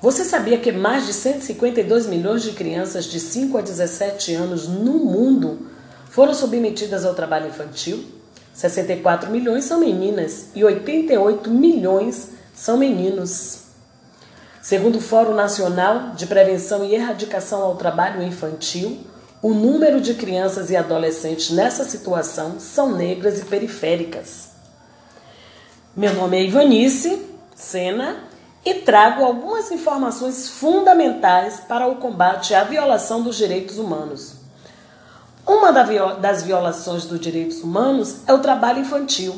Você sabia que mais de 152 milhões de crianças de 5 a 17 anos no mundo foram submetidas ao trabalho infantil? 64 milhões são meninas e 88 milhões são meninos. Segundo o Fórum Nacional de Prevenção e Erradicação ao Trabalho Infantil, o número de crianças e adolescentes nessa situação são negras e periféricas. Meu nome é Ivanice Sena e trago algumas informações fundamentais para o combate à violação dos direitos humanos. Uma das violações dos direitos humanos é o trabalho infantil.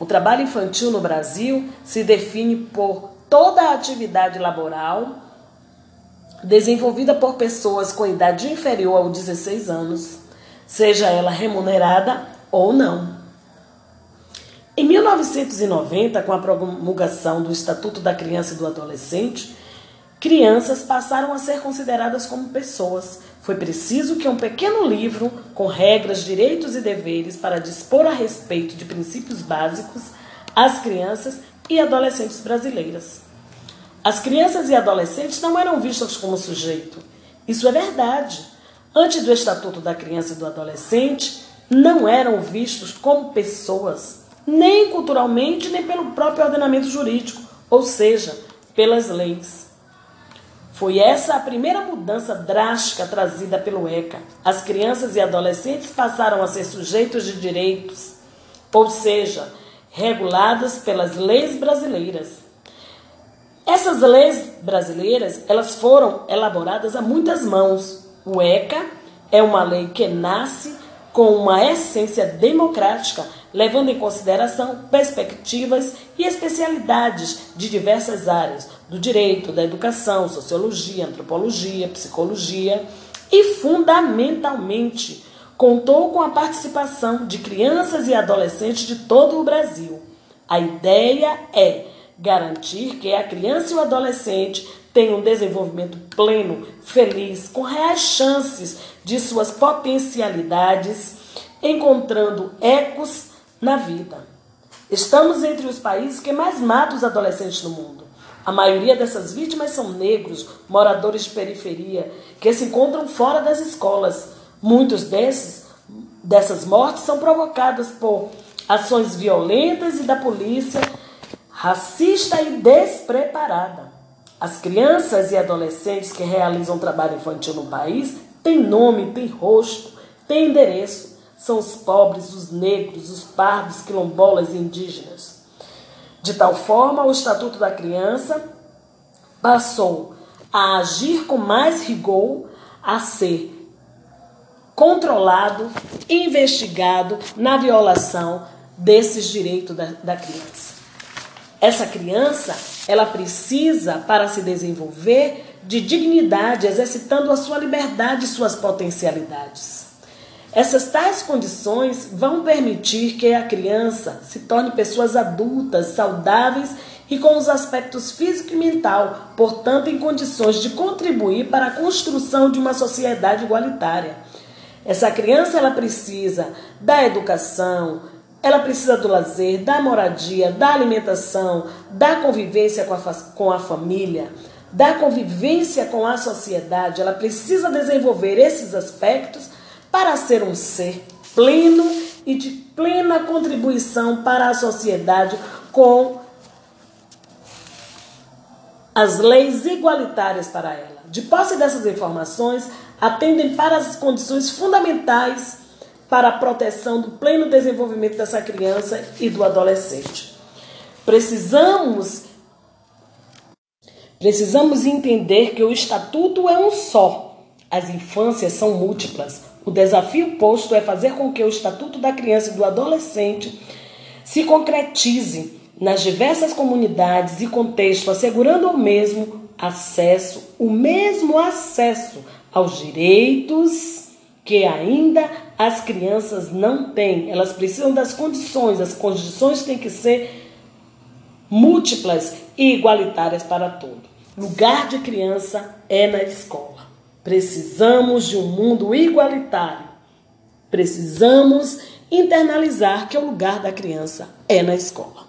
O trabalho infantil no Brasil se define por toda a atividade laboral desenvolvida por pessoas com idade inferior aos 16 anos, seja ela remunerada ou não. Em 1990, com a promulgação do Estatuto da Criança e do Adolescente, crianças passaram a ser consideradas como pessoas. Foi preciso que um pequeno livro com regras, direitos e deveres para dispor a respeito de princípios básicos às crianças e adolescentes brasileiras. As crianças e adolescentes não eram vistas como sujeito. Isso é verdade. Antes do Estatuto da Criança e do Adolescente, não eram vistos como pessoas nem culturalmente, nem pelo próprio ordenamento jurídico, ou seja, pelas leis. Foi essa a primeira mudança drástica trazida pelo ECA. As crianças e adolescentes passaram a ser sujeitos de direitos, ou seja, reguladas pelas leis brasileiras. Essas leis brasileiras, elas foram elaboradas a muitas mãos. O ECA é uma lei que nasce com uma essência democrática levando em consideração perspectivas e especialidades de diversas áreas, do direito, da educação, sociologia, antropologia, psicologia e, fundamentalmente, contou com a participação de crianças e adolescentes de todo o Brasil. A ideia é garantir que a criança e o adolescente tenham um desenvolvimento pleno, feliz, com reais chances de suas potencialidades, encontrando ecos na vida. Estamos entre os países que mais matam os adolescentes no mundo. A maioria dessas vítimas são negros, moradores de periferia, que se encontram fora das escolas. Muitos desses, dessas mortes são provocadas por ações violentas e da polícia racista e despreparada. As crianças e adolescentes que realizam trabalho infantil no país têm nome, têm rosto, têm endereço são os pobres, os negros, os pardos, quilombolas e indígenas. De tal forma, o Estatuto da Criança passou a agir com mais rigor, a ser controlado, investigado na violação desses direitos da, da criança. Essa criança, ela precisa, para se desenvolver, de dignidade, exercitando a sua liberdade e suas potencialidades. Essas tais condições vão permitir que a criança se torne pessoas adultas, saudáveis e com os aspectos físico e mental, portanto, em condições de contribuir para a construção de uma sociedade igualitária. Essa criança ela precisa da educação, ela precisa do lazer, da moradia, da alimentação, da convivência com a, com a família, da convivência com a sociedade. Ela precisa desenvolver esses aspectos para ser um ser pleno e de plena contribuição para a sociedade com as leis igualitárias para ela. De posse dessas informações, atendem para as condições fundamentais para a proteção do pleno desenvolvimento dessa criança e do adolescente. Precisamos precisamos entender que o estatuto é um só. As infâncias são múltiplas. O desafio posto é fazer com que o Estatuto da Criança e do Adolescente se concretize nas diversas comunidades e contextos, assegurando o mesmo acesso, o mesmo acesso aos direitos que ainda as crianças não têm. Elas precisam das condições, as condições têm que ser múltiplas e igualitárias para todos. Lugar de criança é na escola. Precisamos de um mundo igualitário. Precisamos internalizar que o lugar da criança é na escola.